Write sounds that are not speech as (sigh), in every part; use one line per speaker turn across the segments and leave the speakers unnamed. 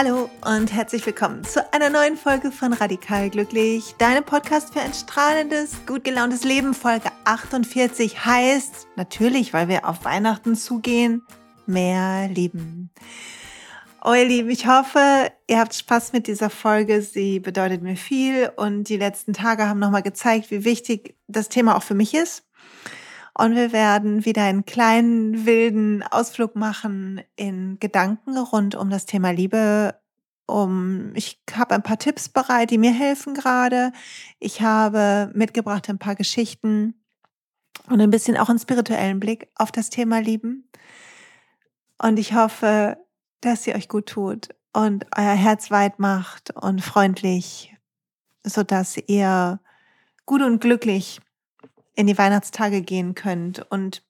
Hallo und herzlich willkommen zu einer neuen Folge von Radikal Glücklich, deinem Podcast für ein strahlendes, gut gelauntes Leben. Folge 48 heißt natürlich, weil wir auf Weihnachten zugehen, mehr lieben. Oh ihr Lieben, ich hoffe, ihr habt Spaß mit dieser Folge. Sie bedeutet mir viel und die letzten Tage haben nochmal gezeigt, wie wichtig das Thema auch für mich ist. Und wir werden wieder einen kleinen wilden Ausflug machen in Gedanken rund um das Thema Liebe. Um, ich habe ein paar Tipps bereit, die mir helfen gerade. Ich habe mitgebracht ein paar Geschichten und ein bisschen auch einen spirituellen Blick auf das Thema Lieben. Und ich hoffe, dass sie euch gut tut und euer Herz weit macht und freundlich, so dass ihr gut und glücklich in die Weihnachtstage gehen könnt. Und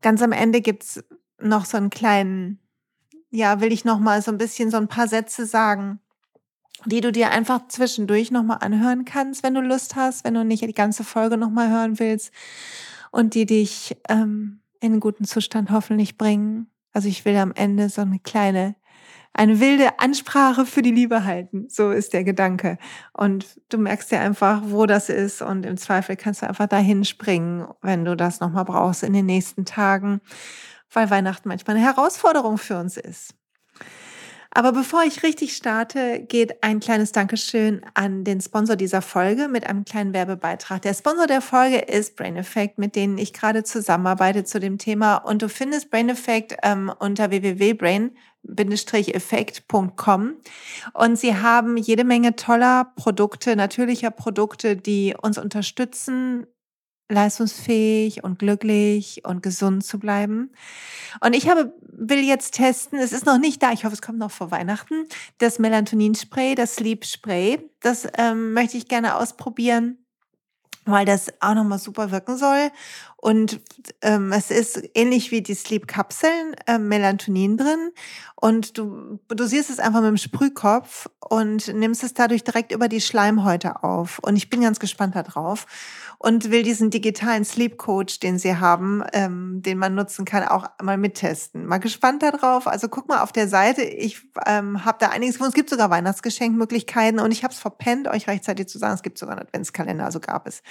ganz am Ende gibt's noch so einen kleinen, ja, will ich noch mal so ein bisschen so ein paar Sätze sagen, die du dir einfach zwischendurch noch mal anhören kannst, wenn du Lust hast, wenn du nicht die ganze Folge noch mal hören willst und die dich ähm, in einen guten Zustand hoffentlich bringen. Also ich will am Ende so eine kleine eine wilde Ansprache für die Liebe halten. So ist der Gedanke. Und du merkst ja einfach, wo das ist. Und im Zweifel kannst du einfach dahin springen, wenn du das nochmal brauchst in den nächsten Tagen, weil Weihnachten manchmal eine Herausforderung für uns ist. Aber bevor ich richtig starte, geht ein kleines Dankeschön an den Sponsor dieser Folge mit einem kleinen Werbebeitrag. Der Sponsor der Folge ist Brain Effect, mit denen ich gerade zusammenarbeite zu dem Thema. Und du findest Brain Effect ähm, unter www.brain-effekt.com. Und sie haben jede Menge toller Produkte, natürlicher Produkte, die uns unterstützen, leistungsfähig und glücklich und gesund zu bleiben. Und ich habe, will jetzt testen, es ist noch nicht da, ich hoffe, es kommt noch vor Weihnachten, das Melatonin-Spray, das Sleep-Spray. Das ähm, möchte ich gerne ausprobieren weil das auch nochmal super wirken soll. Und ähm, es ist ähnlich wie die Sleep-Kapseln, äh, Melatonin drin. Und du dosierst es einfach mit dem Sprühkopf und nimmst es dadurch direkt über die Schleimhäute auf. Und ich bin ganz gespannt darauf und will diesen digitalen Sleep Coach, den sie haben, ähm, den man nutzen kann, auch mal mittesten. Mal gespannt darauf. Also guck mal auf der Seite. Ich ähm, habe da einiges. Es gibt sogar Weihnachtsgeschenkmöglichkeiten und ich habe es verpennt, euch rechtzeitig zu sagen, es gibt sogar einen Adventskalender, also gab es.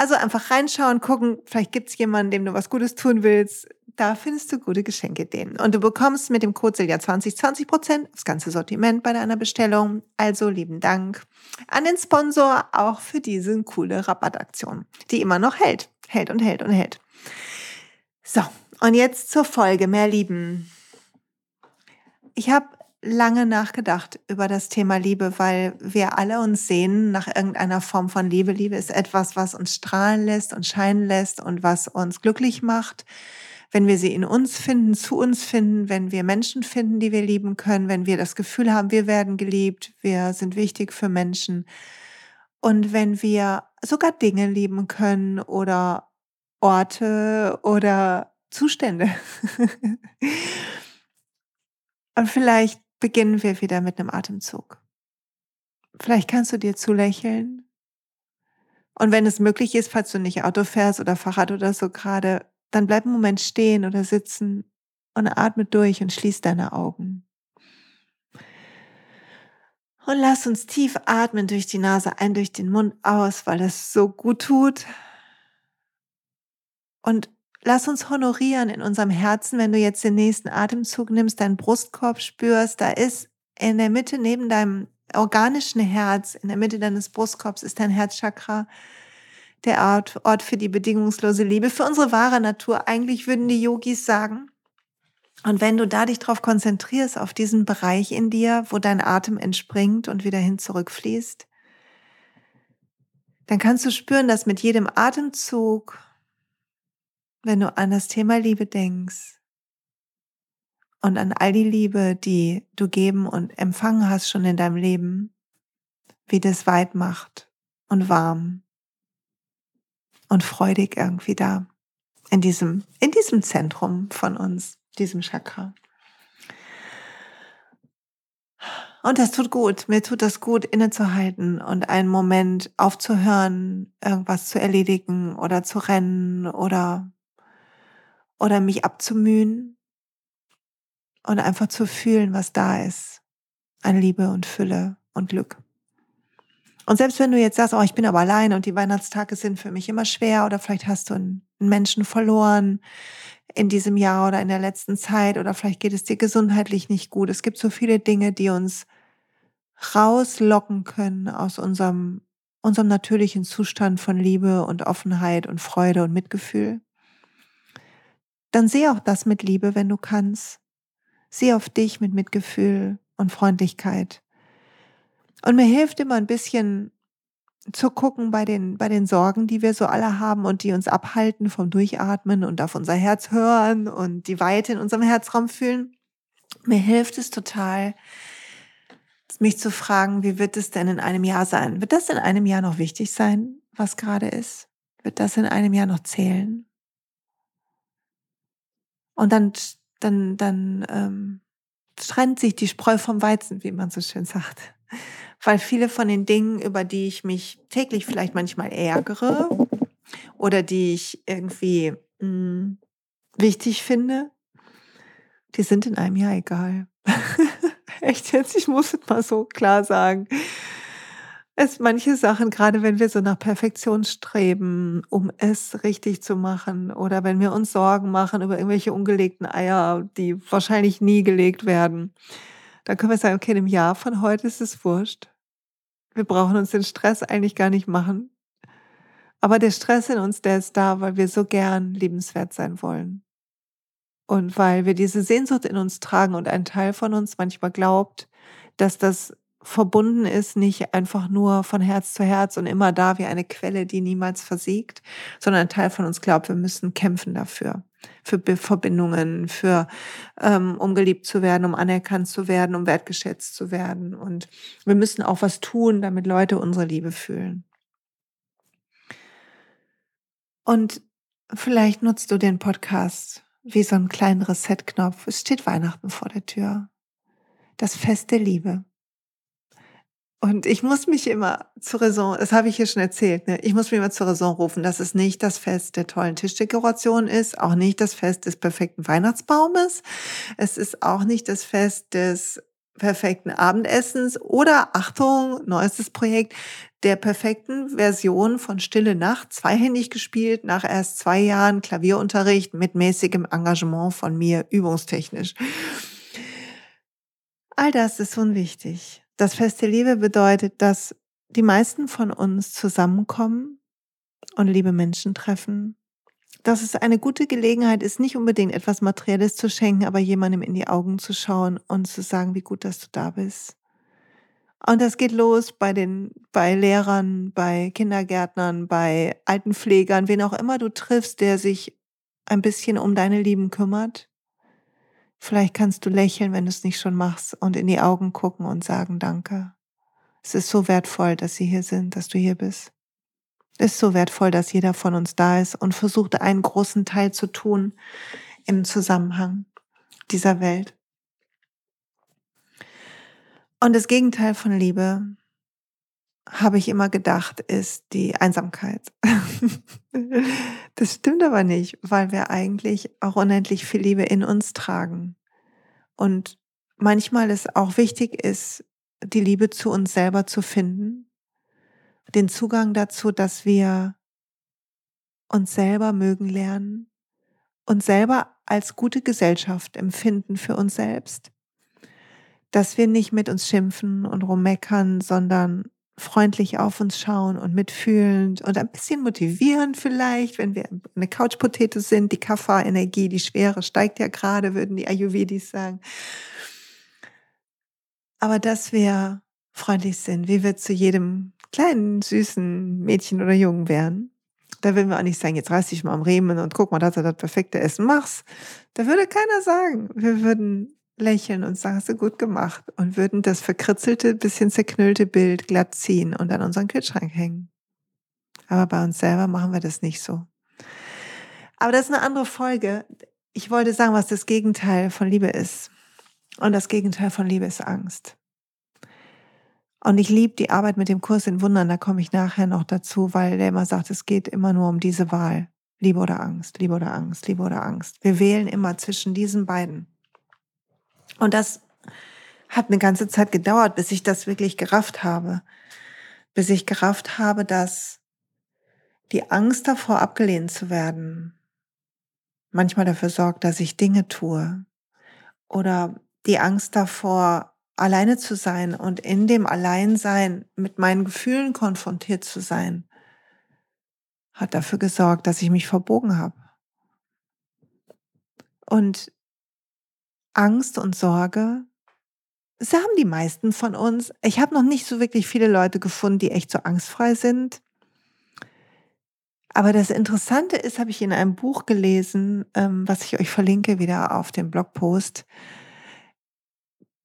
Also einfach reinschauen, gucken, vielleicht gibt es jemanden, dem du was Gutes tun willst. Da findest du gute Geschenke denen. Und du bekommst mit dem Code Silja 20 20 Prozent aufs ganze Sortiment bei deiner Bestellung. Also lieben Dank an den Sponsor auch für diese coole Rabattaktion, die immer noch hält, hält und hält und hält. So, und jetzt zur Folge, mehr Lieben. Ich habe lange nachgedacht über das Thema Liebe, weil wir alle uns sehen nach irgendeiner Form von Liebe. Liebe ist etwas, was uns strahlen lässt und scheinen lässt und was uns glücklich macht. Wenn wir sie in uns finden, zu uns finden, wenn wir Menschen finden, die wir lieben können, wenn wir das Gefühl haben, wir werden geliebt, wir sind wichtig für Menschen. Und wenn wir sogar Dinge lieben können oder Orte oder Zustände. (laughs) Und vielleicht beginnen wir wieder mit einem Atemzug. Vielleicht kannst du dir zulächeln. Und wenn es möglich ist, falls du nicht Auto fährst oder Fahrrad oder so gerade, dann bleib einen Moment stehen oder sitzen und atme durch und schließ deine Augen. Und lass uns tief atmen durch die Nase ein, durch den Mund aus, weil das so gut tut. Und lass uns honorieren in unserem Herzen, wenn du jetzt den nächsten Atemzug nimmst, deinen Brustkorb spürst, da ist in der Mitte neben deinem organischen Herz, in der Mitte deines Brustkorbs ist dein Herzchakra, der Ort, Ort für die bedingungslose Liebe, für unsere wahre Natur. Eigentlich würden die Yogis sagen. Und wenn du da dich drauf konzentrierst, auf diesen Bereich in dir, wo dein Atem entspringt und wieder hin zurückfließt, dann kannst du spüren, dass mit jedem Atemzug wenn du an das Thema Liebe denkst und an all die Liebe, die du geben und empfangen hast schon in deinem Leben, wie das weit macht und warm und freudig irgendwie da in diesem, in diesem Zentrum von uns, diesem Chakra. Und das tut gut. Mir tut das gut, innezuhalten und einen Moment aufzuhören, irgendwas zu erledigen oder zu rennen oder oder mich abzumühen und einfach zu fühlen, was da ist. An Liebe und Fülle und Glück. Und selbst wenn du jetzt sagst, oh, ich bin aber allein und die Weihnachtstage sind für mich immer schwer oder vielleicht hast du einen Menschen verloren in diesem Jahr oder in der letzten Zeit oder vielleicht geht es dir gesundheitlich nicht gut. Es gibt so viele Dinge, die uns rauslocken können aus unserem, unserem natürlichen Zustand von Liebe und Offenheit und Freude und Mitgefühl. Dann sehe auch das mit Liebe, wenn du kannst. Sieh auf dich mit Mitgefühl und Freundlichkeit. Und mir hilft immer ein bisschen zu gucken bei den, bei den Sorgen, die wir so alle haben und die uns abhalten vom Durchatmen und auf unser Herz hören und die Weite in unserem Herzraum fühlen. Mir hilft es total, mich zu fragen, wie wird es denn in einem Jahr sein? Wird das in einem Jahr noch wichtig sein, was gerade ist? Wird das in einem Jahr noch zählen? Und dann, dann, dann ähm, trennt sich die Spreu vom Weizen, wie man so schön sagt weil viele von den Dingen, über die ich mich täglich vielleicht manchmal ärgere oder die ich irgendwie mh, hm, wichtig finde, die sind in einem Jahr egal. (laughs) Echt jetzt, ich muss es mal so klar sagen. Es manche Sachen, gerade wenn wir so nach Perfektion streben, um es richtig zu machen, oder wenn wir uns Sorgen machen über irgendwelche ungelegten Eier, die wahrscheinlich nie gelegt werden, dann können wir sagen, okay, im Jahr von heute ist es wurscht. Wir brauchen uns den Stress eigentlich gar nicht machen. Aber der Stress in uns, der ist da, weil wir so gern liebenswert sein wollen. Und weil wir diese Sehnsucht in uns tragen und ein Teil von uns manchmal glaubt, dass das verbunden ist, nicht einfach nur von Herz zu Herz und immer da wie eine Quelle, die niemals versiegt, sondern ein Teil von uns glaubt, wir müssen kämpfen dafür, für Verbindungen, für ähm, um geliebt zu werden, um anerkannt zu werden, um wertgeschätzt zu werden. Und wir müssen auch was tun, damit Leute unsere Liebe fühlen. Und vielleicht nutzt du den Podcast wie so einen kleinen Reset-Knopf. Es steht Weihnachten vor der Tür. Das Fest der Liebe. Und ich muss mich immer zur Raison, das habe ich hier schon erzählt, ne? ich muss mich immer zur Raison rufen, dass es nicht das Fest der tollen Tischdekoration ist, auch nicht das Fest des perfekten Weihnachtsbaumes, es ist auch nicht das Fest des perfekten Abendessens oder, Achtung, neuestes Projekt, der perfekten Version von Stille Nacht, zweihändig gespielt, nach erst zwei Jahren Klavierunterricht mit mäßigem Engagement von mir, übungstechnisch. All das ist unwichtig. Das Fest der Liebe bedeutet, dass die meisten von uns zusammenkommen und liebe Menschen treffen. Dass es eine gute Gelegenheit ist, nicht unbedingt etwas Materielles zu schenken, aber jemandem in die Augen zu schauen und zu sagen, wie gut, dass du da bist. Und das geht los bei den, bei Lehrern, bei Kindergärtnern, bei Altenpflegern, wen auch immer du triffst, der sich ein bisschen um deine Lieben kümmert. Vielleicht kannst du lächeln, wenn du es nicht schon machst und in die Augen gucken und sagen Danke. Es ist so wertvoll, dass sie hier sind, dass du hier bist. Es ist so wertvoll, dass jeder von uns da ist und versucht, einen großen Teil zu tun im Zusammenhang dieser Welt. Und das Gegenteil von Liebe, habe ich immer gedacht, ist die Einsamkeit. (laughs) das stimmt aber nicht, weil wir eigentlich auch unendlich viel Liebe in uns tragen. Und manchmal es auch wichtig ist, die Liebe zu uns selber zu finden, den Zugang dazu, dass wir uns selber mögen lernen, uns selber als gute Gesellschaft empfinden für uns selbst, dass wir nicht mit uns schimpfen und rummeckern, sondern freundlich auf uns schauen und mitfühlend und ein bisschen motivierend vielleicht, wenn wir eine Couchpotato sind, die Kaffa-Energie, die Schwere steigt ja gerade, würden die Ayurvedis sagen. Aber dass wir freundlich sind, wie wir zu jedem kleinen, süßen Mädchen oder Jungen wären. Da würden wir auch nicht sagen, jetzt reiß dich mal am Riemen und guck mal, dass du das perfekte Essen machst. Da würde keiner sagen. Wir würden lächeln und sagen, hast du gut gemacht und würden das verkritzelte, bisschen zerknüllte Bild glatt ziehen und an unseren Kühlschrank hängen. Aber bei uns selber machen wir das nicht so. Aber das ist eine andere Folge. Ich wollte sagen, was das Gegenteil von Liebe ist. Und das Gegenteil von Liebe ist Angst. Und ich liebe die Arbeit mit dem Kurs in Wundern, da komme ich nachher noch dazu, weil der immer sagt, es geht immer nur um diese Wahl. Liebe oder Angst, Liebe oder Angst, Liebe oder Angst. Wir wählen immer zwischen diesen beiden. Und das hat eine ganze Zeit gedauert, bis ich das wirklich gerafft habe. Bis ich gerafft habe, dass die Angst davor, abgelehnt zu werden, manchmal dafür sorgt, dass ich Dinge tue. Oder die Angst davor, alleine zu sein und in dem Alleinsein mit meinen Gefühlen konfrontiert zu sein, hat dafür gesorgt, dass ich mich verbogen habe. Und Angst und Sorge, das haben die meisten von uns. Ich habe noch nicht so wirklich viele Leute gefunden, die echt so angstfrei sind. Aber das Interessante ist, habe ich in einem Buch gelesen, ähm, was ich euch verlinke wieder auf dem Blogpost,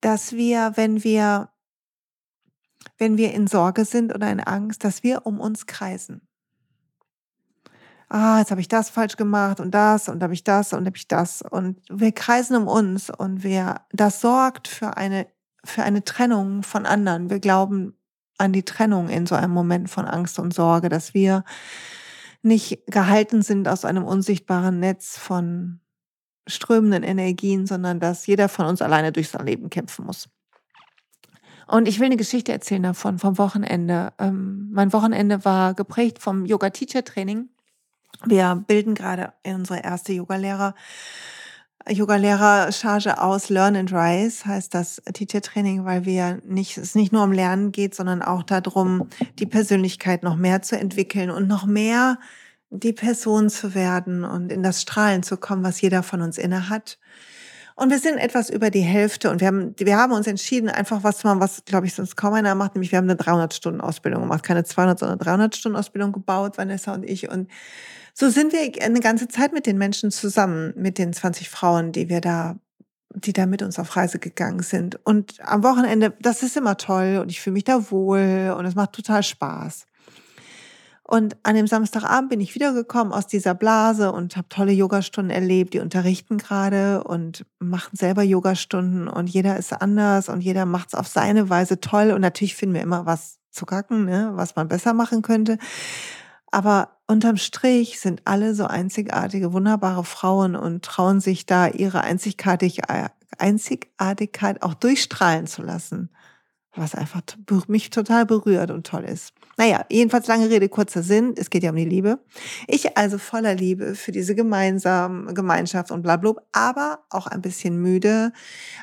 dass wir, wenn wir, wenn wir in Sorge sind oder in Angst, dass wir um uns kreisen. Ah, jetzt habe ich das falsch gemacht und das und habe ich das und habe ich das und wir kreisen um uns und wir, das sorgt für eine, für eine Trennung von anderen. Wir glauben an die Trennung in so einem Moment von Angst und Sorge, dass wir nicht gehalten sind aus einem unsichtbaren Netz von strömenden Energien, sondern dass jeder von uns alleine durch sein Leben kämpfen muss. Und ich will eine Geschichte erzählen davon, vom Wochenende. Ähm, mein Wochenende war geprägt vom Yoga-Teacher-Training. Wir bilden gerade unsere erste Yogalehrer. Yoga-Lehrer-Charge aus Learn and Rise heißt das Teacher-Training, weil wir nicht, es nicht nur um Lernen geht, sondern auch darum, die Persönlichkeit noch mehr zu entwickeln und noch mehr die Person zu werden und in das Strahlen zu kommen, was jeder von uns inne hat. Und wir sind etwas über die Hälfte und wir haben, wir haben uns entschieden, einfach was zu machen, was, glaube ich, sonst kaum einer macht, nämlich wir haben eine 300-Stunden-Ausbildung gemacht, keine 200, sondern 300-Stunden-Ausbildung gebaut, Vanessa und ich. Und so sind wir eine ganze Zeit mit den Menschen zusammen, mit den 20 Frauen, die wir da die da mit uns auf Reise gegangen sind. Und am Wochenende, das ist immer toll und ich fühle mich da wohl und es macht total Spaß. Und an dem Samstagabend bin ich wiedergekommen aus dieser Blase und habe tolle Yogastunden erlebt. Die unterrichten gerade und machen selber Yogastunden und jeder ist anders und jeder macht es auf seine Weise toll. Und natürlich finden wir immer was zu kacken, ne, was man besser machen könnte. Aber unterm Strich sind alle so einzigartige, wunderbare Frauen und trauen sich da ihre Einzigartigkeit auch durchstrahlen zu lassen was einfach mich total berührt und toll ist. Naja, jedenfalls lange Rede, kurzer Sinn. Es geht ja um die Liebe. Ich also voller Liebe für diese gemeinsame Gemeinschaft und bla, bla aber auch ein bisschen müde,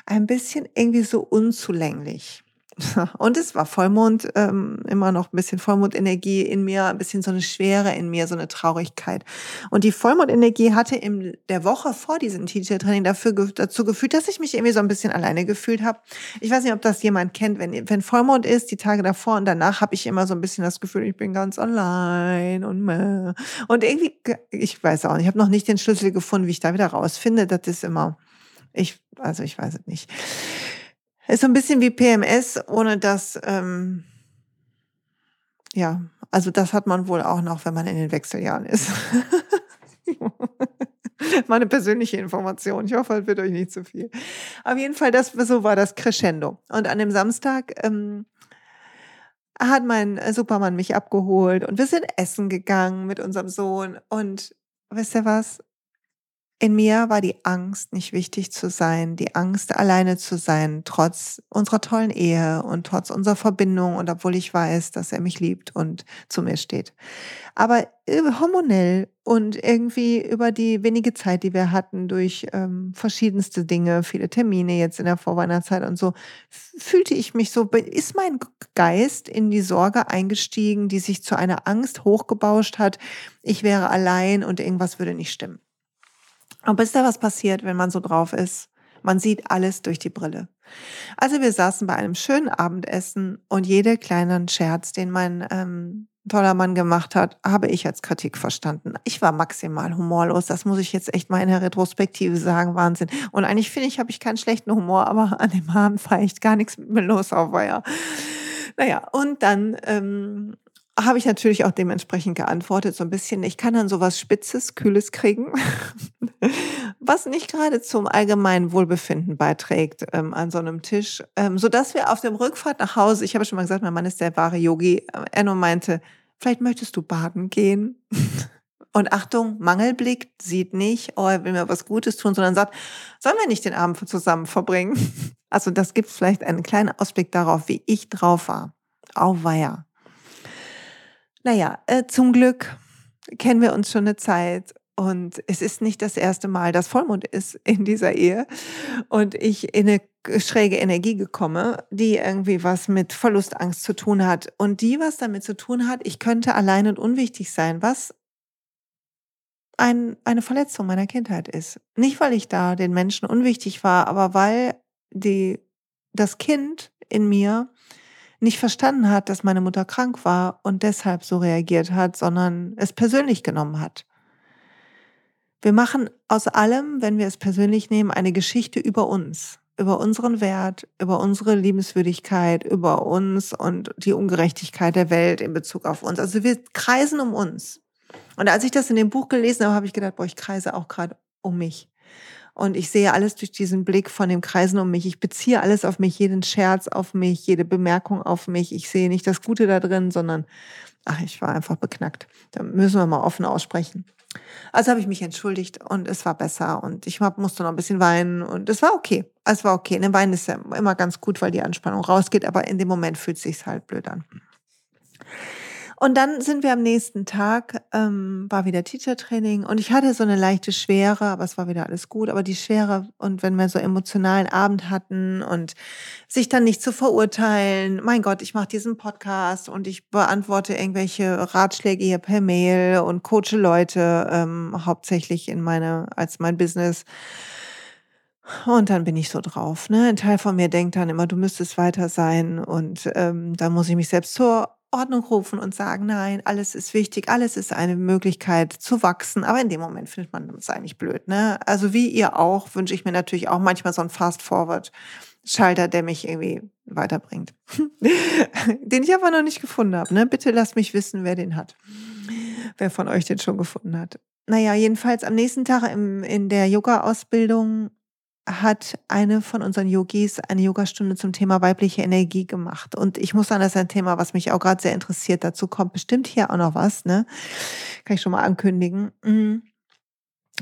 ein bisschen irgendwie so unzulänglich. (laughs) Und es war Vollmond, ähm, immer noch ein bisschen Vollmondenergie in mir, ein bisschen so eine Schwere in mir, so eine Traurigkeit. Und die Vollmondenergie hatte in der Woche vor diesem Teacher-Training dafür, dazu geführt, dass ich mich irgendwie so ein bisschen alleine gefühlt habe. Ich weiß nicht, ob das jemand kennt, wenn, wenn Vollmond ist, die Tage davor und danach habe ich immer so ein bisschen das Gefühl, ich bin ganz allein und meh. Und irgendwie, ich weiß auch nicht, ich habe noch nicht den Schlüssel gefunden, wie ich da wieder rausfinde. Das ist immer, ich, also ich weiß es nicht. Ist so ein bisschen wie PMS, ohne dass, ähm, ja, also das hat man wohl auch noch, wenn man in den Wechseljahren ist. (laughs) Meine persönliche Information. Ich hoffe, es wird euch nicht zu viel. Auf jeden Fall, das, so war das Crescendo. Und an dem Samstag ähm, hat mein Supermann mich abgeholt und wir sind essen gegangen mit unserem Sohn. Und wisst ihr was? In mir war die Angst, nicht wichtig zu sein, die Angst, alleine zu sein, trotz unserer tollen Ehe und trotz unserer Verbindung und obwohl ich weiß, dass er mich liebt und zu mir steht. Aber hormonell und irgendwie über die wenige Zeit, die wir hatten, durch ähm, verschiedenste Dinge, viele Termine jetzt in der Vorweihnachtszeit und so, fühlte ich mich so, ist mein Geist in die Sorge eingestiegen, die sich zu einer Angst hochgebauscht hat, ich wäre allein und irgendwas würde nicht stimmen. Aber ist da was passiert, wenn man so drauf ist? Man sieht alles durch die Brille. Also wir saßen bei einem schönen Abendessen und jeder kleinen Scherz, den mein ähm, toller Mann gemacht hat, habe ich als Kritik verstanden. Ich war maximal humorlos. Das muss ich jetzt echt mal in der Retrospektive sagen. Wahnsinn. Und eigentlich finde ich, habe ich keinen schlechten Humor, aber an dem Abend war echt gar nichts mit mir los auf Weiher. Naja, und dann ähm, habe ich natürlich auch dementsprechend geantwortet, so ein bisschen, ich kann dann sowas Spitzes, Kühles kriegen, (laughs) was nicht gerade zum allgemeinen Wohlbefinden beiträgt ähm, an so einem Tisch, ähm, sodass wir auf dem Rückfahrt nach Hause, ich habe schon mal gesagt, mein Mann ist der wahre Yogi, äh, nur meinte, vielleicht möchtest du baden gehen. (laughs) Und Achtung, Mangelblick sieht nicht, oh, er will mir was Gutes tun, sondern sagt, sollen wir nicht den Abend zusammen verbringen? (laughs) Also das gibt vielleicht einen kleinen Ausblick darauf, wie ich drauf war. Auweia. Naja, äh, zum Glück kennen wir uns schon eine Zeit und es ist nicht das erste Mal, dass Vollmond ist in dieser Ehe und ich in eine schräge Energie gekomme, die irgendwie was mit Verlustangst zu tun hat und die was damit zu tun hat, ich könnte allein und unwichtig sein, was ein, eine Verletzung meiner Kindheit ist. Nicht, weil ich da den Menschen unwichtig war, aber weil die, das Kind in mir nicht verstanden hat, dass meine Mutter krank war und deshalb so reagiert hat, sondern es persönlich genommen hat. Wir machen aus allem, wenn wir es persönlich nehmen, eine Geschichte über uns, über unseren Wert, über unsere Liebenswürdigkeit, über uns und die Ungerechtigkeit der Welt in Bezug auf uns. Also wir kreisen um uns. Und als ich das in dem Buch gelesen habe, habe ich gedacht, boah, ich kreise auch gerade um mich. Und ich sehe alles durch diesen Blick von dem Kreisen um mich. Ich beziehe alles auf mich, jeden Scherz auf mich, jede Bemerkung auf mich. Ich sehe nicht das Gute da drin, sondern, ach, ich war einfach beknackt. Da müssen wir mal offen aussprechen. Also habe ich mich entschuldigt und es war besser und ich musste noch ein bisschen weinen und es war okay. Es war okay. In dem Weinen ist ja immer ganz gut, weil die Anspannung rausgeht, aber in dem Moment fühlt es sich halt blöd an. Und dann sind wir am nächsten Tag, ähm, war wieder Teacher-Training und ich hatte so eine leichte Schwere, aber es war wieder alles gut. Aber die Schwere und wenn wir so emotionalen Abend hatten und sich dann nicht zu verurteilen, mein Gott, ich mache diesen Podcast und ich beantworte irgendwelche Ratschläge hier per Mail und coache Leute ähm, hauptsächlich in meine als mein Business. Und dann bin ich so drauf. Ne? Ein Teil von mir denkt dann immer, du müsstest weiter sein. Und ähm, da muss ich mich selbst zur Ordnung rufen und sagen, nein, alles ist wichtig, alles ist eine Möglichkeit zu wachsen. Aber in dem Moment findet man es eigentlich blöd. Ne? Also wie ihr auch, wünsche ich mir natürlich auch manchmal so einen Fast-Forward-Schalter, der mich irgendwie weiterbringt. (laughs) den ich aber noch nicht gefunden habe. Ne? Bitte lasst mich wissen, wer den hat. Wer von euch den schon gefunden hat. Naja, jedenfalls am nächsten Tag im, in der Yoga-Ausbildung hat eine von unseren Yogis eine Yogastunde zum Thema weibliche Energie gemacht. Und ich muss sagen, das ist ein Thema, was mich auch gerade sehr interessiert. Dazu kommt bestimmt hier auch noch was, ne? Kann ich schon mal ankündigen. Mhm.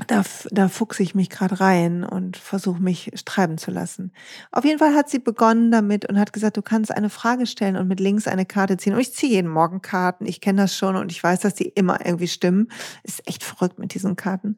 Da, da fuchse ich mich gerade rein und versuche mich treiben zu lassen. Auf jeden Fall hat sie begonnen damit und hat gesagt, du kannst eine Frage stellen und mit links eine Karte ziehen. Und ich ziehe jeden Morgen Karten. Ich kenne das schon und ich weiß, dass die immer irgendwie stimmen. Ist echt verrückt mit diesen Karten.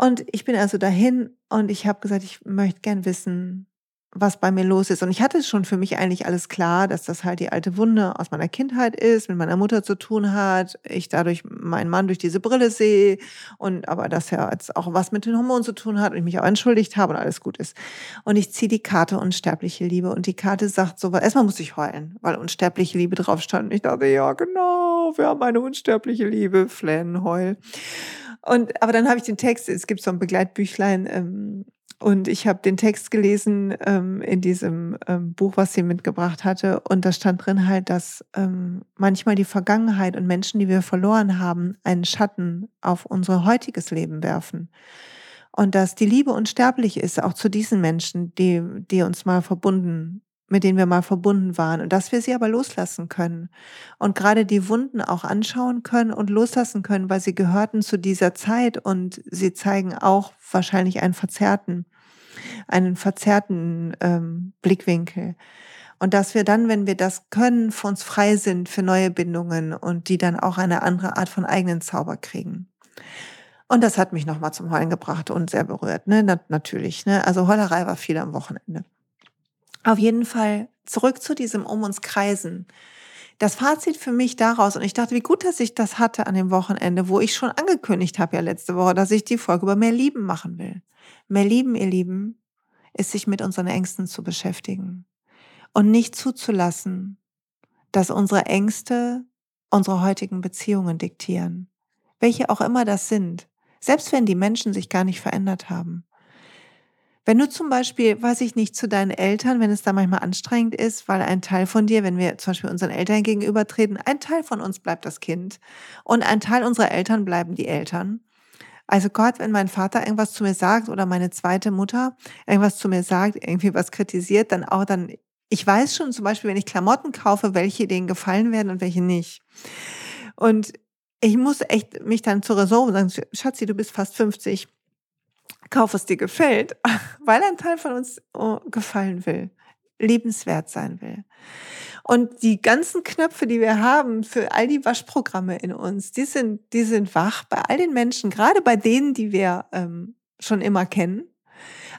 Und ich bin also dahin und ich habe gesagt, ich möchte gern wissen, was bei mir los ist. Und ich hatte schon für mich eigentlich alles klar, dass das halt die alte Wunde aus meiner Kindheit ist, mit meiner Mutter zu tun hat, ich dadurch meinen Mann durch diese Brille sehe und aber dass er jetzt auch was mit den Hormonen zu tun hat und ich mich auch entschuldigt habe und alles gut ist. Und ich ziehe die Karte unsterbliche Liebe und die Karte sagt so, erstmal muss ich heulen, weil unsterbliche Liebe drauf stand. Und ich dachte, ja genau, wir haben eine unsterbliche Liebe, flennen, heul. Und aber dann habe ich den Text, es gibt so ein Begleitbüchlein, ähm, und ich habe den Text gelesen ähm, in diesem ähm, Buch, was sie mitgebracht hatte. Und da stand drin halt, dass ähm, manchmal die Vergangenheit und Menschen, die wir verloren haben, einen Schatten auf unser heutiges Leben werfen. Und dass die Liebe unsterblich ist, auch zu diesen Menschen, die, die uns mal verbunden mit denen wir mal verbunden waren und dass wir sie aber loslassen können und gerade die Wunden auch anschauen können und loslassen können, weil sie gehörten zu dieser Zeit und sie zeigen auch wahrscheinlich einen verzerrten, einen verzerrten ähm, Blickwinkel. Und dass wir dann, wenn wir das können, für uns frei sind für neue Bindungen und die dann auch eine andere Art von eigenen Zauber kriegen. Und das hat mich nochmal zum Heulen gebracht und sehr berührt, ne? Na, natürlich. Ne? Also Heulerei war viel am Wochenende. Auf jeden Fall zurück zu diesem Um uns kreisen. Das Fazit für mich daraus, und ich dachte, wie gut, dass ich das hatte an dem Wochenende, wo ich schon angekündigt habe ja letzte Woche, dass ich die Folge über mehr Lieben machen will. Mehr Lieben, ihr Lieben, ist sich mit unseren Ängsten zu beschäftigen und nicht zuzulassen, dass unsere Ängste unsere heutigen Beziehungen diktieren. Welche auch immer das sind. Selbst wenn die Menschen sich gar nicht verändert haben. Wenn du zum Beispiel, weiß ich nicht, zu deinen Eltern, wenn es da manchmal anstrengend ist, weil ein Teil von dir, wenn wir zum Beispiel unseren Eltern gegenübertreten, ein Teil von uns bleibt das Kind und ein Teil unserer Eltern bleiben die Eltern. Also Gott, wenn mein Vater irgendwas zu mir sagt oder meine zweite Mutter irgendwas zu mir sagt, irgendwie was kritisiert, dann auch dann, ich weiß schon zum Beispiel, wenn ich Klamotten kaufe, welche denen gefallen werden und welche nicht. Und ich muss echt mich dann zur Raison sagen, Schatzi, du bist fast 50, kauf, was dir gefällt, (laughs) weil ein Teil von uns oh, gefallen will, lebenswert sein will. Und die ganzen Knöpfe, die wir haben für all die Waschprogramme in uns, die sind, die sind wach bei all den Menschen, gerade bei denen, die wir ähm, schon immer kennen,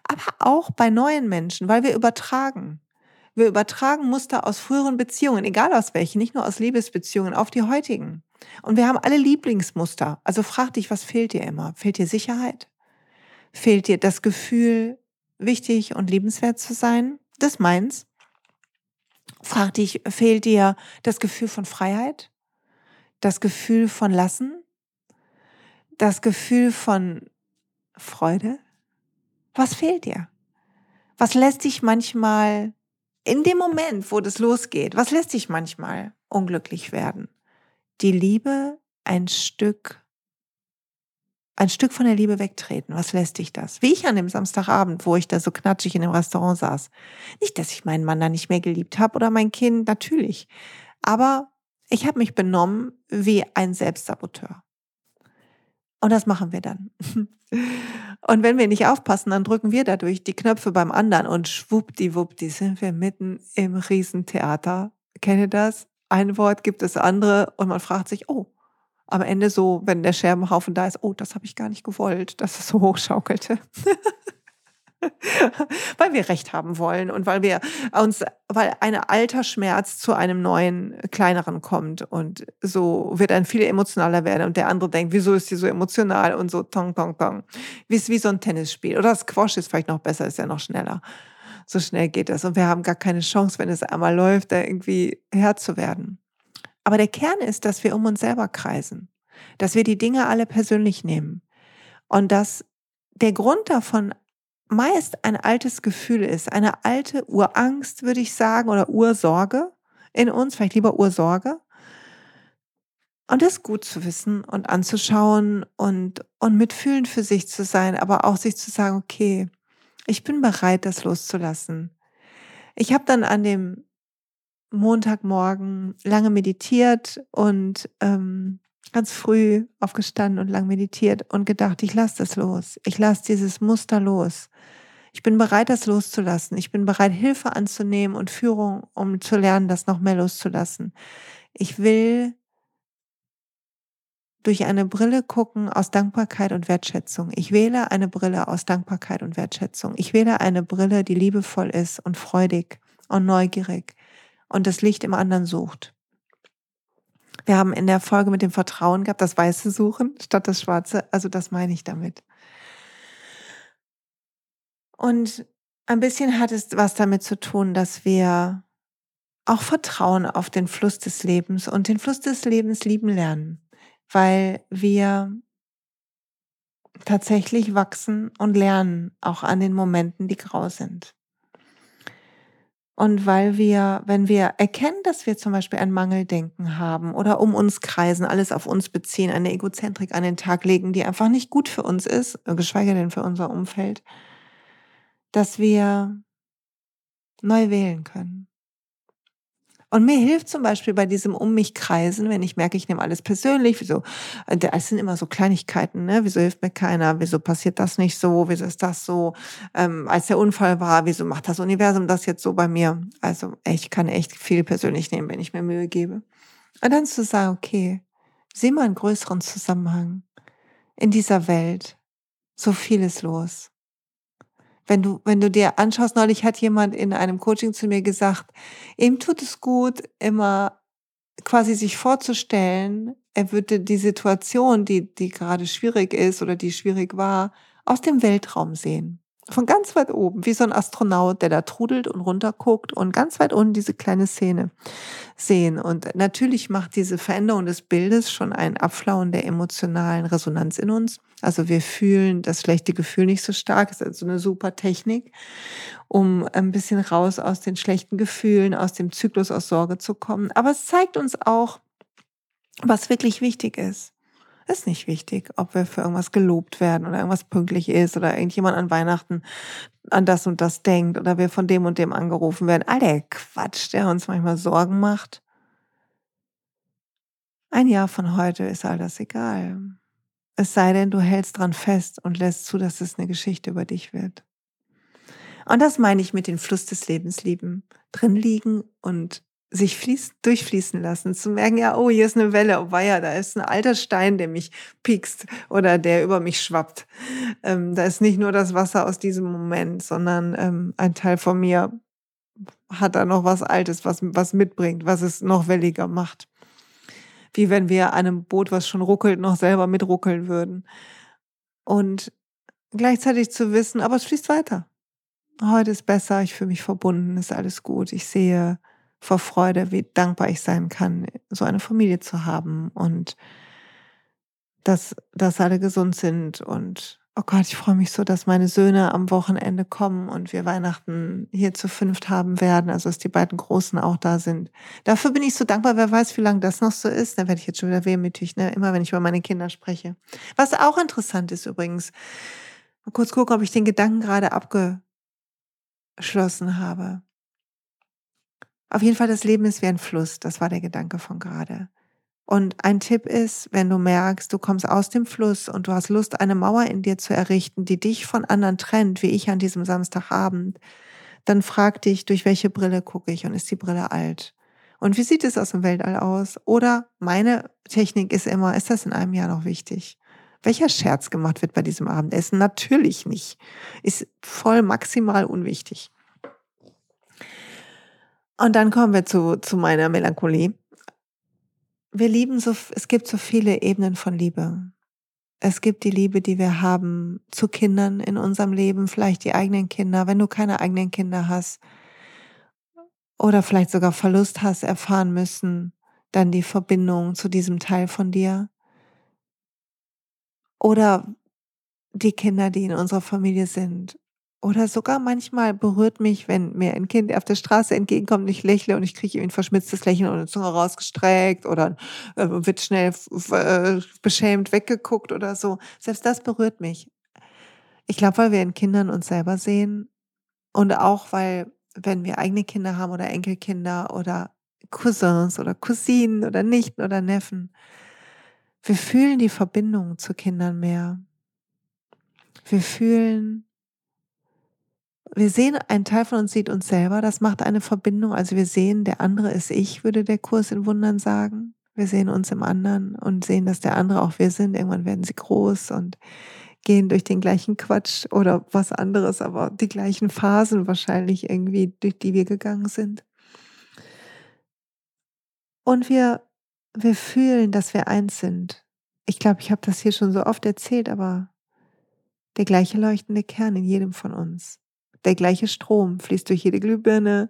aber auch bei neuen Menschen, weil wir übertragen. Wir übertragen Muster aus früheren Beziehungen, egal aus welchen, nicht nur aus Liebesbeziehungen, auf die heutigen. Und wir haben alle Lieblingsmuster. Also frag dich, was fehlt dir immer? Fehlt dir Sicherheit? Fehlt dir das Gefühl, wichtig und liebenswert zu sein? Das meins. Frag dich, fehlt dir das Gefühl von Freiheit? Das Gefühl von Lassen? Das Gefühl von Freude? Was fehlt dir? Was lässt dich manchmal in dem Moment, wo das losgeht, was lässt dich manchmal unglücklich werden? Die Liebe ein Stück, ein Stück von der Liebe wegtreten. Was lässt dich das? Wie ich an dem Samstagabend, wo ich da so knatschig in dem Restaurant saß. Nicht, dass ich meinen Mann da nicht mehr geliebt habe oder mein Kind, natürlich. Aber ich habe mich benommen wie ein Selbstsaboteur. Und das machen wir dann. (laughs) Und wenn wir nicht aufpassen, dann drücken wir dadurch die Knöpfe beim anderen und schwuppdiwuppdi sind wir mitten im Riesentheater. Kennt ihr das? Ein Wort gibt es andere und man fragt sich, oh, am Ende so, wenn der Scherbenhaufen da ist, oh, das habe ich gar nicht gewollt, dass es so hochschaukelte. (laughs) weil wir Recht haben wollen und weil wir uns, weil ein alter Schmerz zu einem neuen, kleineren kommt und so wird ein viel emotionaler werden und der andere denkt, wieso ist sie so emotional und so tong, tong, tong. Wie wie so ein Tennisspiel oder Squash ist vielleicht noch besser, ist ja noch schneller. So schnell geht das und wir haben gar keine Chance, wenn es einmal läuft, da irgendwie Herr zu werden. Aber der Kern ist, dass wir um uns selber kreisen, dass wir die Dinge alle persönlich nehmen und dass der Grund davon meist ein altes Gefühl ist, eine alte Urangst, würde ich sagen, oder Ursorge in uns, vielleicht lieber Ursorge. Und das gut zu wissen und anzuschauen und, und mitfühlend für sich zu sein, aber auch sich zu sagen, okay, ich bin bereit, das loszulassen. Ich habe dann an dem Montagmorgen lange meditiert und ähm, ganz früh aufgestanden und lang meditiert und gedacht, ich lasse das los. Ich lasse dieses Muster los. Ich bin bereit, das loszulassen. Ich bin bereit, Hilfe anzunehmen und Führung, um zu lernen, das noch mehr loszulassen. Ich will durch eine Brille gucken aus Dankbarkeit und Wertschätzung. Ich wähle eine Brille aus Dankbarkeit und Wertschätzung. Ich wähle eine Brille, die liebevoll ist und freudig und neugierig und das Licht im anderen sucht. Wir haben in der Folge mit dem Vertrauen gehabt, das Weiße suchen statt das Schwarze. Also das meine ich damit. Und ein bisschen hat es was damit zu tun, dass wir auch vertrauen auf den Fluss des Lebens und den Fluss des Lebens lieben lernen, weil wir tatsächlich wachsen und lernen, auch an den Momenten, die grau sind. Und weil wir, wenn wir erkennen, dass wir zum Beispiel ein Mangeldenken haben oder um uns kreisen, alles auf uns beziehen, eine Egozentrik an den Tag legen, die einfach nicht gut für uns ist, geschweige denn für unser Umfeld, dass wir neu wählen können. Und mir hilft zum Beispiel bei diesem Um mich kreisen, wenn ich merke, ich nehme alles persönlich, wieso, äh, es sind immer so Kleinigkeiten, ne? Wieso hilft mir keiner? Wieso passiert das nicht so? Wieso ist das so? Ähm, als der Unfall war, wieso macht das Universum das jetzt so bei mir? Also ich kann echt viel persönlich nehmen, wenn ich mir Mühe gebe. Und dann zu sagen, okay, sieh mal einen größeren Zusammenhang. In dieser Welt so vieles los. Wenn du, wenn du dir anschaust, neulich hat jemand in einem Coaching zu mir gesagt, ihm tut es gut, immer quasi sich vorzustellen, er würde die Situation, die, die gerade schwierig ist oder die schwierig war, aus dem Weltraum sehen von ganz weit oben, wie so ein Astronaut, der da trudelt und runterguckt und ganz weit unten diese kleine Szene sehen. Und natürlich macht diese Veränderung des Bildes schon ein Abflauen der emotionalen Resonanz in uns. Also wir fühlen das schlechte Gefühl nicht so stark. Das ist also eine super Technik, um ein bisschen raus aus den schlechten Gefühlen, aus dem Zyklus aus Sorge zu kommen. Aber es zeigt uns auch, was wirklich wichtig ist. Ist nicht wichtig, ob wir für irgendwas gelobt werden oder irgendwas pünktlich ist oder irgendjemand an Weihnachten an das und das denkt oder wir von dem und dem angerufen werden. All der Quatsch, der uns manchmal Sorgen macht. Ein Jahr von heute ist all das egal. Es sei denn, du hältst dran fest und lässt zu, dass es eine Geschichte über dich wird. Und das meine ich mit dem Fluss des Lebens lieben. Drin liegen und sich fließen, durchfließen lassen, zu merken, ja, oh, hier ist eine Welle, oh weia, da ist ein alter Stein, der mich piekst oder der über mich schwappt. Ähm, da ist nicht nur das Wasser aus diesem Moment, sondern ähm, ein Teil von mir hat da noch was Altes, was, was mitbringt, was es noch welliger macht. Wie wenn wir einem Boot, was schon ruckelt, noch selber mitruckeln würden. Und gleichzeitig zu wissen, aber es fließt weiter. Heute ist besser, ich fühle mich verbunden, ist alles gut. Ich sehe vor Freude, wie dankbar ich sein kann, so eine Familie zu haben und dass, dass alle gesund sind und oh Gott, ich freue mich so, dass meine Söhne am Wochenende kommen und wir Weihnachten hier zu fünft haben werden, also dass die beiden Großen auch da sind. Dafür bin ich so dankbar, wer weiß, wie lange das noch so ist. Da werde ich jetzt schon wieder wehmütig, ne? immer wenn ich über meine Kinder spreche. Was auch interessant ist übrigens, mal kurz gucken, ob ich den Gedanken gerade abgeschlossen habe. Auf jeden Fall, das Leben ist wie ein Fluss. Das war der Gedanke von gerade. Und ein Tipp ist, wenn du merkst, du kommst aus dem Fluss und du hast Lust, eine Mauer in dir zu errichten, die dich von anderen trennt, wie ich an diesem Samstagabend, dann frag dich, durch welche Brille gucke ich und ist die Brille alt? Und wie sieht es aus dem Weltall aus? Oder meine Technik ist immer, ist das in einem Jahr noch wichtig? Welcher Scherz gemacht wird bei diesem Abendessen? Natürlich nicht. Ist voll maximal unwichtig. Und dann kommen wir zu, zu meiner Melancholie. Wir lieben so, es gibt so viele Ebenen von Liebe. Es gibt die Liebe, die wir haben zu Kindern in unserem Leben, vielleicht die eigenen Kinder, wenn du keine eigenen Kinder hast oder vielleicht sogar Verlust hast erfahren müssen, dann die Verbindung zu diesem Teil von dir. Oder die Kinder, die in unserer Familie sind oder sogar manchmal berührt mich, wenn mir ein Kind auf der Straße entgegenkommt ich lächle und ich kriege ihm ein verschmitztes Lächeln und eine Zunge rausgestreckt oder äh, wird schnell äh, beschämt weggeguckt oder so. Selbst das berührt mich. Ich glaube, weil wir in Kindern uns selber sehen und auch weil, wenn wir eigene Kinder haben oder Enkelkinder oder Cousins oder Cousinen oder Nichten oder Neffen, wir fühlen die Verbindung zu Kindern mehr. Wir fühlen wir sehen, ein Teil von uns sieht uns selber, das macht eine Verbindung. Also wir sehen, der andere ist ich, würde der Kurs in Wundern sagen. Wir sehen uns im anderen und sehen, dass der andere auch wir sind. Irgendwann werden sie groß und gehen durch den gleichen Quatsch oder was anderes, aber die gleichen Phasen wahrscheinlich irgendwie, durch die wir gegangen sind. Und wir, wir fühlen, dass wir eins sind. Ich glaube, ich habe das hier schon so oft erzählt, aber der gleiche leuchtende Kern in jedem von uns. Der gleiche Strom fließt durch jede Glühbirne.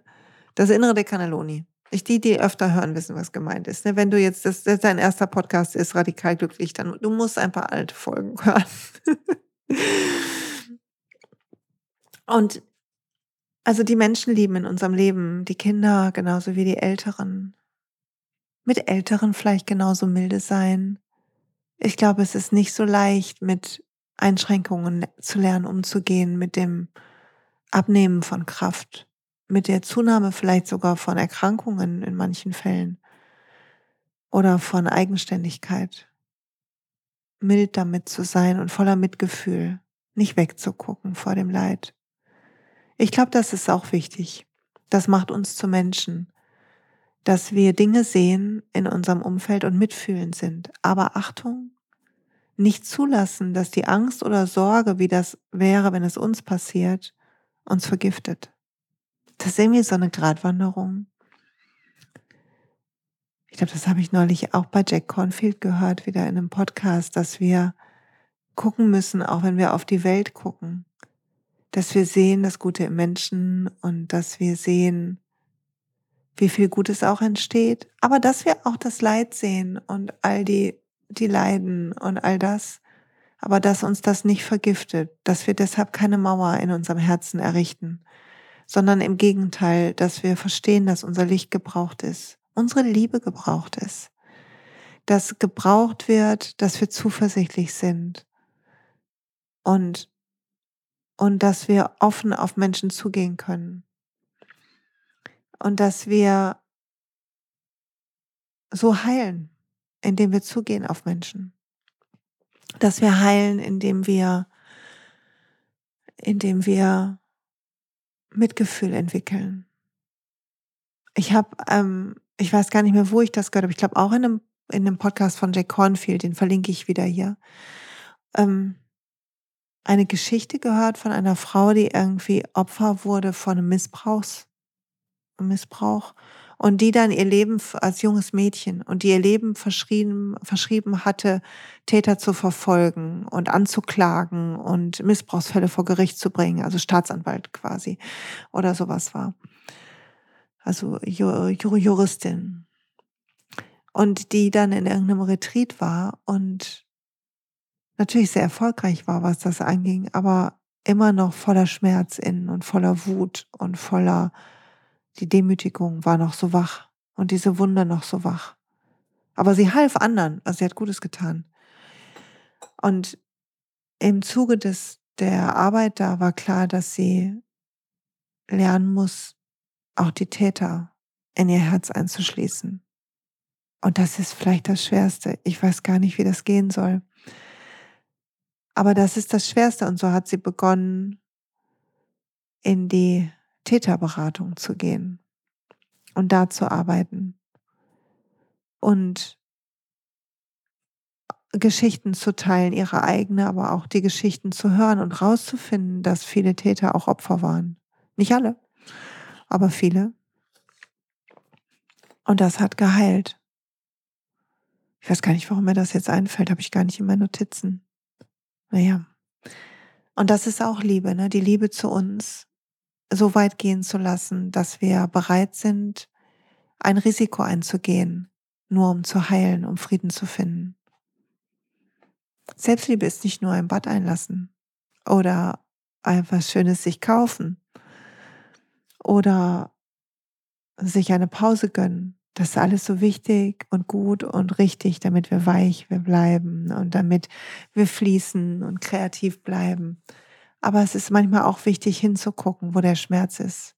Das Innere der Cannelloni. Die, die öfter hören, wissen, was gemeint ist. Ne? Wenn du jetzt, das, das dein erster Podcast ist, radikal glücklich, dann du musst ein paar alte Folgen (laughs) hören. Und also die Menschen lieben in unserem Leben, die Kinder genauso wie die Älteren. Mit Älteren vielleicht genauso milde sein. Ich glaube, es ist nicht so leicht, mit Einschränkungen zu lernen, umzugehen, mit dem Abnehmen von Kraft, mit der Zunahme vielleicht sogar von Erkrankungen in manchen Fällen oder von Eigenständigkeit. Mild damit zu sein und voller Mitgefühl, nicht wegzugucken vor dem Leid. Ich glaube, das ist auch wichtig. Das macht uns zu Menschen, dass wir Dinge sehen in unserem Umfeld und mitfühlend sind. Aber Achtung, nicht zulassen, dass die Angst oder Sorge, wie das wäre, wenn es uns passiert, uns vergiftet. Das ist irgendwie so eine Gratwanderung. Ich glaube, das habe ich neulich auch bei Jack Cornfield gehört, wieder in einem Podcast, dass wir gucken müssen, auch wenn wir auf die Welt gucken, dass wir sehen das Gute im Menschen und dass wir sehen, wie viel Gutes auch entsteht, aber dass wir auch das Leid sehen und all die, die leiden und all das aber dass uns das nicht vergiftet, dass wir deshalb keine Mauer in unserem Herzen errichten, sondern im Gegenteil, dass wir verstehen, dass unser Licht gebraucht ist, unsere Liebe gebraucht ist, dass gebraucht wird, dass wir zuversichtlich sind. Und, und dass wir offen auf Menschen zugehen können. Und dass wir so heilen, indem wir zugehen auf Menschen. Dass wir heilen, indem wir, indem wir Mitgefühl entwickeln. Ich habe, ähm, ich weiß gar nicht mehr, wo ich das gehört habe. Ich glaube auch in einem, in einem Podcast von Jack Cornfield, den verlinke ich wieder hier. Ähm, eine Geschichte gehört von einer Frau, die irgendwie Opfer wurde von einem Missbrauchs, Missbrauch und die dann ihr Leben als junges Mädchen und die ihr Leben verschrieben, verschrieben hatte, Täter zu verfolgen und anzuklagen und Missbrauchsfälle vor Gericht zu bringen, also Staatsanwalt quasi oder sowas war. Also Juristin. Und die dann in irgendeinem Retreat war und natürlich sehr erfolgreich war, was das anging, aber immer noch voller Schmerz innen und voller Wut und voller die Demütigung war noch so wach und diese Wunder noch so wach. Aber sie half anderen, also sie hat Gutes getan. Und im Zuge des, der Arbeit da war klar, dass sie lernen muss, auch die Täter in ihr Herz einzuschließen. Und das ist vielleicht das Schwerste. Ich weiß gar nicht, wie das gehen soll. Aber das ist das Schwerste. Und so hat sie begonnen, in die Täterberatung zu gehen und da zu arbeiten und Geschichten zu teilen, ihre eigene, aber auch die Geschichten zu hören und rauszufinden, dass viele Täter auch Opfer waren. Nicht alle, aber viele. Und das hat geheilt. Ich weiß gar nicht, warum mir das jetzt einfällt, habe ich gar nicht in meinen Notizen. Naja. Und das ist auch Liebe, ne? Die Liebe zu uns, so weit gehen zu lassen, dass wir bereit sind, ein Risiko einzugehen, nur um zu heilen, um Frieden zu finden. Selbstliebe ist nicht nur ein Bad einlassen oder etwas Schönes sich kaufen oder sich eine Pause gönnen. Das ist alles so wichtig und gut und richtig, damit wir weich wir bleiben und damit wir fließen und kreativ bleiben. Aber es ist manchmal auch wichtig hinzugucken, wo der Schmerz ist.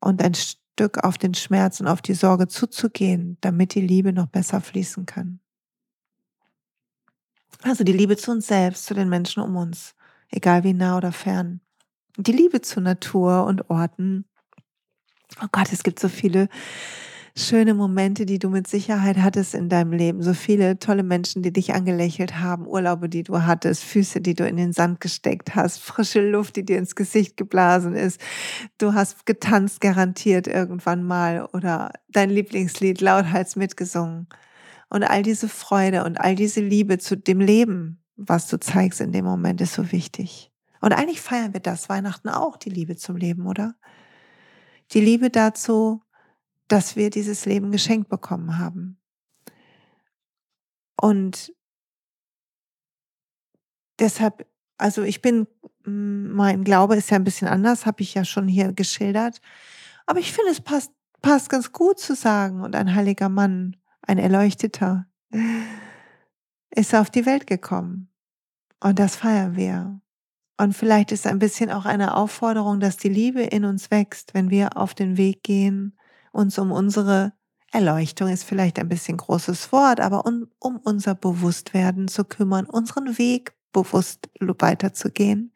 Und ein Stück auf den Schmerz und auf die Sorge zuzugehen, damit die Liebe noch besser fließen kann. Also die Liebe zu uns selbst, zu den Menschen um uns, egal wie nah oder fern. Die Liebe zur Natur und Orten. Oh Gott, es gibt so viele schöne Momente, die du mit Sicherheit hattest in deinem Leben. So viele tolle Menschen, die dich angelächelt haben, Urlaube, die du hattest, Füße, die du in den Sand gesteckt hast, frische Luft, die dir ins Gesicht geblasen ist. Du hast getanzt garantiert irgendwann mal oder dein Lieblingslied lauthals mitgesungen. Und all diese Freude und all diese Liebe zu dem Leben, was du zeigst in dem Moment, ist so wichtig. Und eigentlich feiern wir das Weihnachten auch, die Liebe zum Leben, oder? Die Liebe dazu, dass wir dieses Leben geschenkt bekommen haben. Und deshalb, also ich bin, mm, mein Glaube ist ja ein bisschen anders, habe ich ja schon hier geschildert. Aber ich finde, es passt, passt ganz gut zu sagen. Und ein heiliger Mann, ein Erleuchteter, ist auf die Welt gekommen. Und das feiern wir. Und vielleicht ist ein bisschen auch eine Aufforderung, dass die Liebe in uns wächst, wenn wir auf den Weg gehen, uns um unsere Erleuchtung ist vielleicht ein bisschen großes Wort, aber um, um unser Bewusstwerden zu kümmern, unseren Weg bewusst weiterzugehen,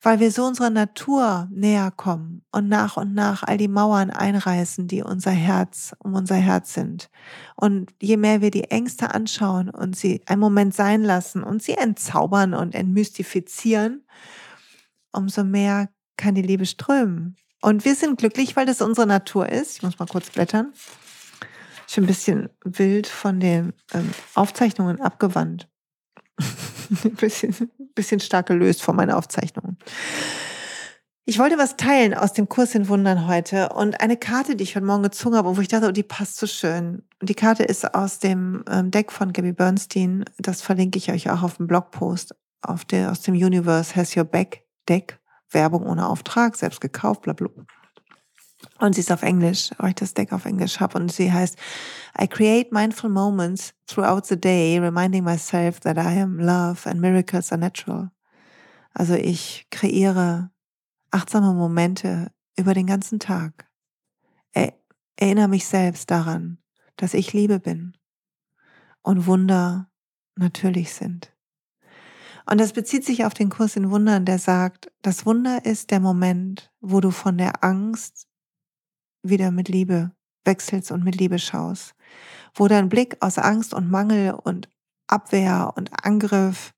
weil wir so unserer Natur näher kommen und nach und nach all die Mauern einreißen, die unser Herz um unser Herz sind. Und je mehr wir die Ängste anschauen und sie einen Moment sein lassen und sie entzaubern und entmystifizieren, umso mehr kann die Liebe strömen. Und wir sind glücklich, weil das unsere Natur ist. Ich muss mal kurz blättern. Ich bin ein bisschen wild von den ähm, Aufzeichnungen abgewandt. (laughs) ein bisschen, bisschen stark gelöst von meinen Aufzeichnungen. Ich wollte was teilen aus dem Kurs in Wundern heute und eine Karte, die ich heute Morgen gezogen habe, wo ich dachte, oh, die passt so schön. Und die Karte ist aus dem ähm, Deck von Gabby Bernstein. Das verlinke ich euch auch auf dem Blogpost auf der, aus dem Universe Has Your Back Deck. Werbung ohne Auftrag, selbst gekauft, bla bla. Und sie ist auf Englisch, weil ich das Deck auf Englisch habe. Und sie heißt, I create mindful moments throughout the day, reminding myself that I am love and miracles are natural. Also ich kreiere achtsame Momente über den ganzen Tag. Er, erinnere mich selbst daran, dass ich Liebe bin und Wunder natürlich sind. Und das bezieht sich auf den Kurs in Wundern, der sagt, das Wunder ist der Moment, wo du von der Angst wieder mit Liebe wechselst und mit Liebe schaust, wo dein Blick aus Angst und Mangel und Abwehr und Angriff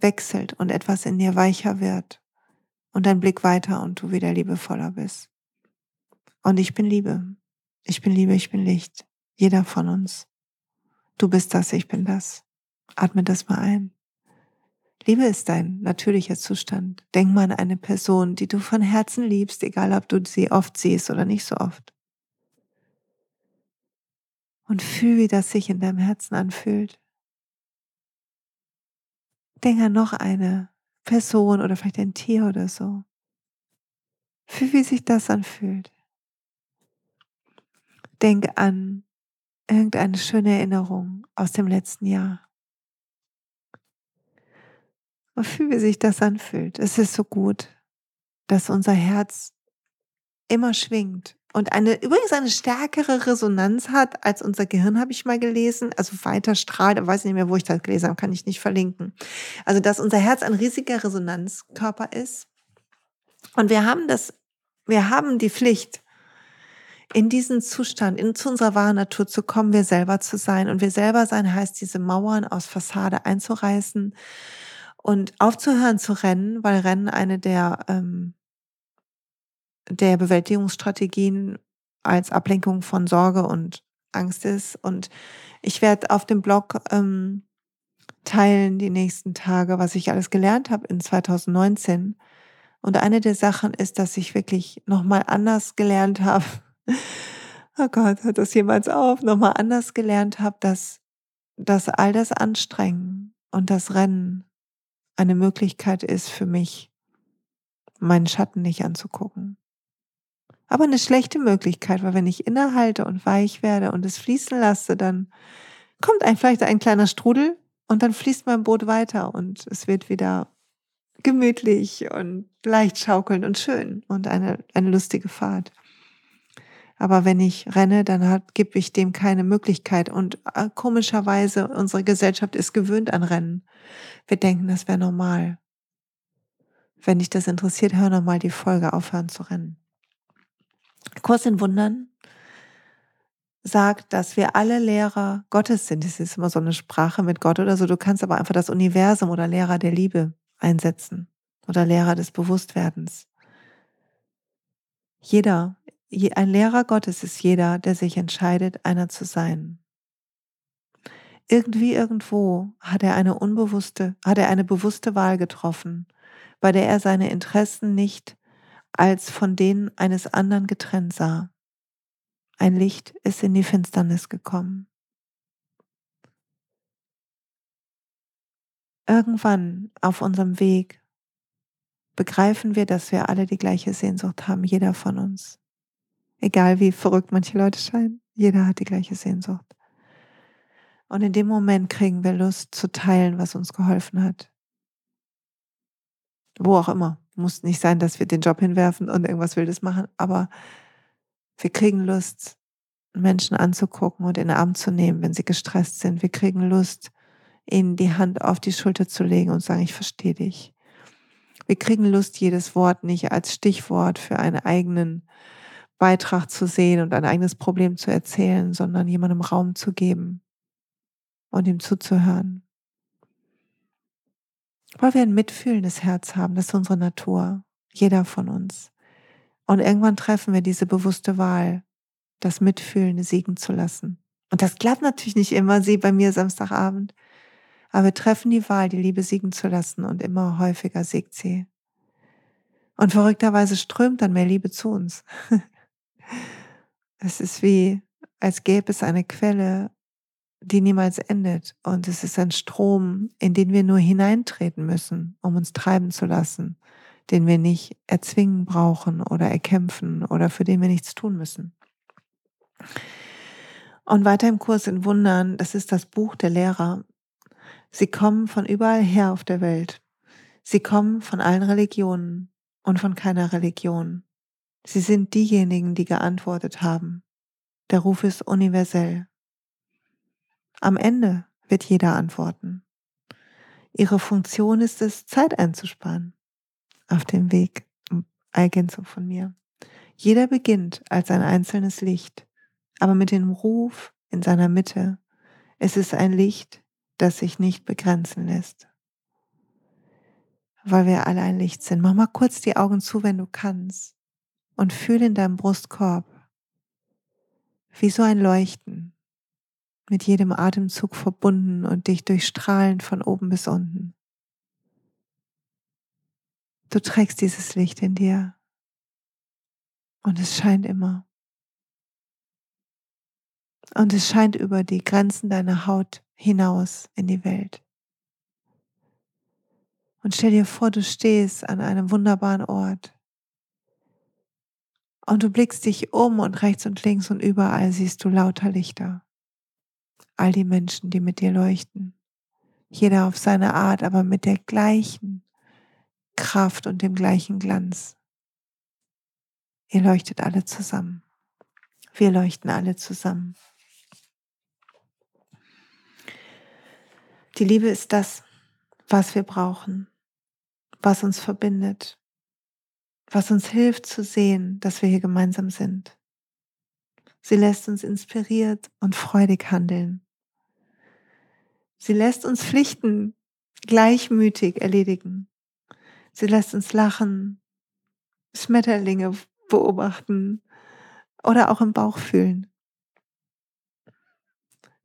wechselt und etwas in dir weicher wird und dein Blick weiter und du wieder liebevoller bist. Und ich bin Liebe. Ich bin Liebe, ich bin Licht. Jeder von uns. Du bist das, ich bin das. Atme das mal ein. Liebe ist dein natürlicher Zustand. Denk mal an eine Person, die du von Herzen liebst, egal ob du sie oft siehst oder nicht so oft. Und fühl, wie das sich in deinem Herzen anfühlt. Denk an noch eine Person oder vielleicht ein Tier oder so. Fühl, wie sich das anfühlt. Denk an irgendeine schöne Erinnerung aus dem letzten Jahr. Und fühl, wie sich das anfühlt. Es ist so gut, dass unser Herz immer schwingt und eine, übrigens eine stärkere Resonanz hat als unser Gehirn, habe ich mal gelesen. Also weiter strahlt, weiß nicht mehr, wo ich das gelesen habe, kann ich nicht verlinken. Also, dass unser Herz ein riesiger Resonanzkörper ist. Und wir haben das, wir haben die Pflicht, in diesen Zustand, in, zu unserer wahren Natur zu kommen, wir selber zu sein. Und wir selber sein heißt, diese Mauern aus Fassade einzureißen und aufzuhören zu rennen, weil Rennen eine der, ähm, der Bewältigungsstrategien als Ablenkung von Sorge und Angst ist. Und ich werde auf dem Blog ähm, teilen die nächsten Tage, was ich alles gelernt habe in 2019. Und eine der Sachen ist, dass ich wirklich nochmal anders gelernt habe, (laughs) oh Gott, hört das jemals auf, nochmal anders gelernt habe, dass, dass all das Anstrengen und das Rennen eine Möglichkeit ist für mich, meinen Schatten nicht anzugucken. Aber eine schlechte Möglichkeit, weil wenn ich innehalte und weich werde und es fließen lasse, dann kommt ein, vielleicht ein kleiner Strudel und dann fließt mein Boot weiter und es wird wieder gemütlich und leicht schaukeln und schön und eine, eine lustige Fahrt. Aber wenn ich renne, dann gebe ich dem keine Möglichkeit. Und äh, komischerweise, unsere Gesellschaft ist gewöhnt an Rennen. Wir denken, das wäre normal. Wenn dich das interessiert, hör nochmal die Folge Aufhören zu rennen. Kurs in Wundern sagt, dass wir alle Lehrer Gottes sind. Das ist immer so eine Sprache mit Gott oder so. Du kannst aber einfach das Universum oder Lehrer der Liebe einsetzen oder Lehrer des Bewusstwerdens. Jeder ein Lehrer Gottes ist jeder, der sich entscheidet, einer zu sein. Irgendwie irgendwo hat er eine unbewusste, hat er eine bewusste Wahl getroffen, bei der er seine Interessen nicht als von denen eines anderen getrennt sah. Ein Licht ist in die Finsternis gekommen. Irgendwann auf unserem Weg begreifen wir, dass wir alle die gleiche Sehnsucht haben, jeder von uns. Egal wie verrückt manche Leute scheinen, jeder hat die gleiche Sehnsucht. Und in dem Moment kriegen wir Lust zu teilen, was uns geholfen hat. Wo auch immer. Muss nicht sein, dass wir den Job hinwerfen und irgendwas Wildes machen, aber wir kriegen Lust, Menschen anzugucken und in den Arm zu nehmen, wenn sie gestresst sind. Wir kriegen Lust, ihnen die Hand auf die Schulter zu legen und sagen, ich verstehe dich. Wir kriegen Lust, jedes Wort nicht als Stichwort für einen eigenen Beitrag zu sehen und ein eigenes Problem zu erzählen, sondern jemandem Raum zu geben und ihm zuzuhören. Weil wir ein mitfühlendes Herz haben, das ist unsere Natur, jeder von uns. Und irgendwann treffen wir diese bewusste Wahl, das Mitfühlende siegen zu lassen. Und das klappt natürlich nicht immer, sie bei mir Samstagabend. Aber wir treffen die Wahl, die Liebe siegen zu lassen und immer häufiger siegt sie. Und verrückterweise strömt dann mehr Liebe zu uns. (laughs) Es ist wie, als gäbe es eine Quelle, die niemals endet. Und es ist ein Strom, in den wir nur hineintreten müssen, um uns treiben zu lassen, den wir nicht erzwingen brauchen oder erkämpfen oder für den wir nichts tun müssen. Und weiter im Kurs in Wundern, das ist das Buch der Lehrer. Sie kommen von überall her auf der Welt. Sie kommen von allen Religionen und von keiner Religion. Sie sind diejenigen, die geantwortet haben. Der Ruf ist universell. Am Ende wird jeder antworten. Ihre Funktion ist es, Zeit einzusparen auf dem Weg. Ergänzung von mir. Jeder beginnt als ein einzelnes Licht, aber mit dem Ruf in seiner Mitte. Es ist ein Licht, das sich nicht begrenzen lässt. Weil wir alle ein Licht sind. Mach mal kurz die Augen zu, wenn du kannst. Und fühl in deinem Brustkorb wie so ein Leuchten, mit jedem Atemzug verbunden und dich durchstrahlend von oben bis unten. Du trägst dieses Licht in dir und es scheint immer. Und es scheint über die Grenzen deiner Haut hinaus in die Welt. Und stell dir vor, du stehst an einem wunderbaren Ort. Und du blickst dich um und rechts und links und überall siehst du lauter Lichter. All die Menschen, die mit dir leuchten. Jeder auf seine Art, aber mit der gleichen Kraft und dem gleichen Glanz. Ihr leuchtet alle zusammen. Wir leuchten alle zusammen. Die Liebe ist das, was wir brauchen, was uns verbindet, was uns hilft zu sehen, dass wir hier gemeinsam sind. Sie lässt uns inspiriert und freudig handeln. Sie lässt uns Pflichten gleichmütig erledigen. Sie lässt uns lachen, Schmetterlinge beobachten oder auch im Bauch fühlen.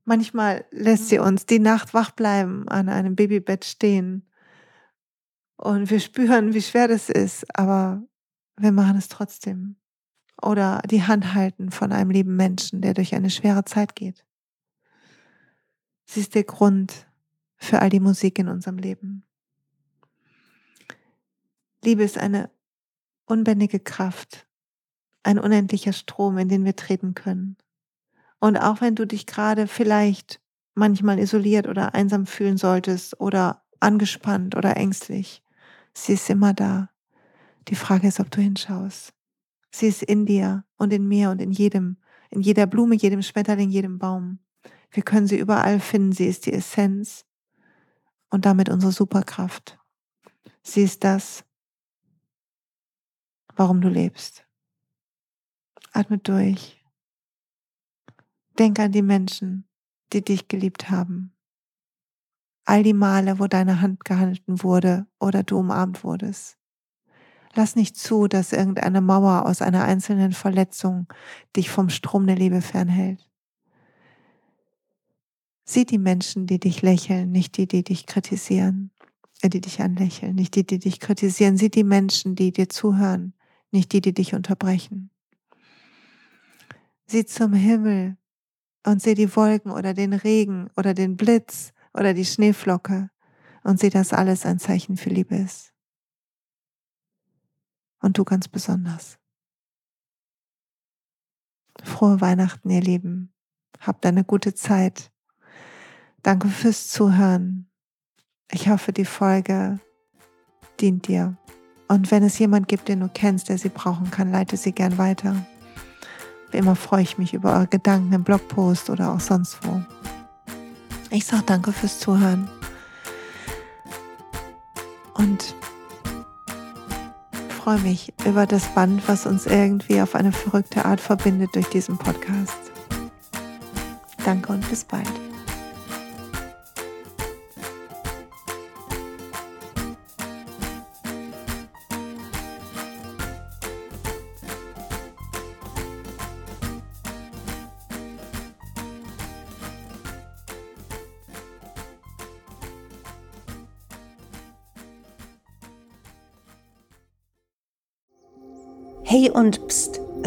Manchmal lässt sie uns die Nacht wach bleiben, an einem Babybett stehen. Und wir spüren, wie schwer das ist, aber wir machen es trotzdem. Oder die Hand halten von einem lieben Menschen, der durch eine schwere Zeit geht. Sie ist der Grund für all die Musik in unserem Leben. Liebe ist eine unbändige Kraft, ein unendlicher Strom, in den wir treten können. Und auch wenn du dich gerade vielleicht manchmal isoliert oder einsam fühlen solltest oder angespannt oder ängstlich, sie ist immer da. Die Frage ist, ob du hinschaust. Sie ist in dir und in mir und in jedem, in jeder Blume, jedem Schmetterling, jedem Baum. Wir können sie überall finden. Sie ist die Essenz und damit unsere Superkraft. Sie ist das, warum du lebst. Atme durch. Denk an die Menschen, die dich geliebt haben. All die Male, wo deine Hand gehalten wurde oder du umarmt wurdest. Lass nicht zu, dass irgendeine Mauer aus einer einzelnen Verletzung dich vom Strom der Liebe fernhält. Sieh die Menschen, die dich lächeln, nicht die, die dich kritisieren, äh, die dich anlächeln, nicht die, die dich kritisieren. Sieh die Menschen, die dir zuhören, nicht die, die dich unterbrechen. Sieh zum Himmel und seh die Wolken oder den Regen oder den Blitz oder die Schneeflocke und seh, dass alles ein Zeichen für Liebe ist. Und du ganz besonders. Frohe Weihnachten, ihr Lieben. Habt eine gute Zeit. Danke fürs Zuhören. Ich hoffe, die Folge dient dir. Und wenn es jemand gibt, den du kennst, der sie brauchen kann, leite sie gern weiter. Wie immer freue ich mich über eure Gedanken im Blogpost oder auch sonst wo. Ich sage danke fürs Zuhören. Und freue mich über das Band, was uns irgendwie auf eine verrückte Art verbindet durch diesen Podcast. Danke und bis bald.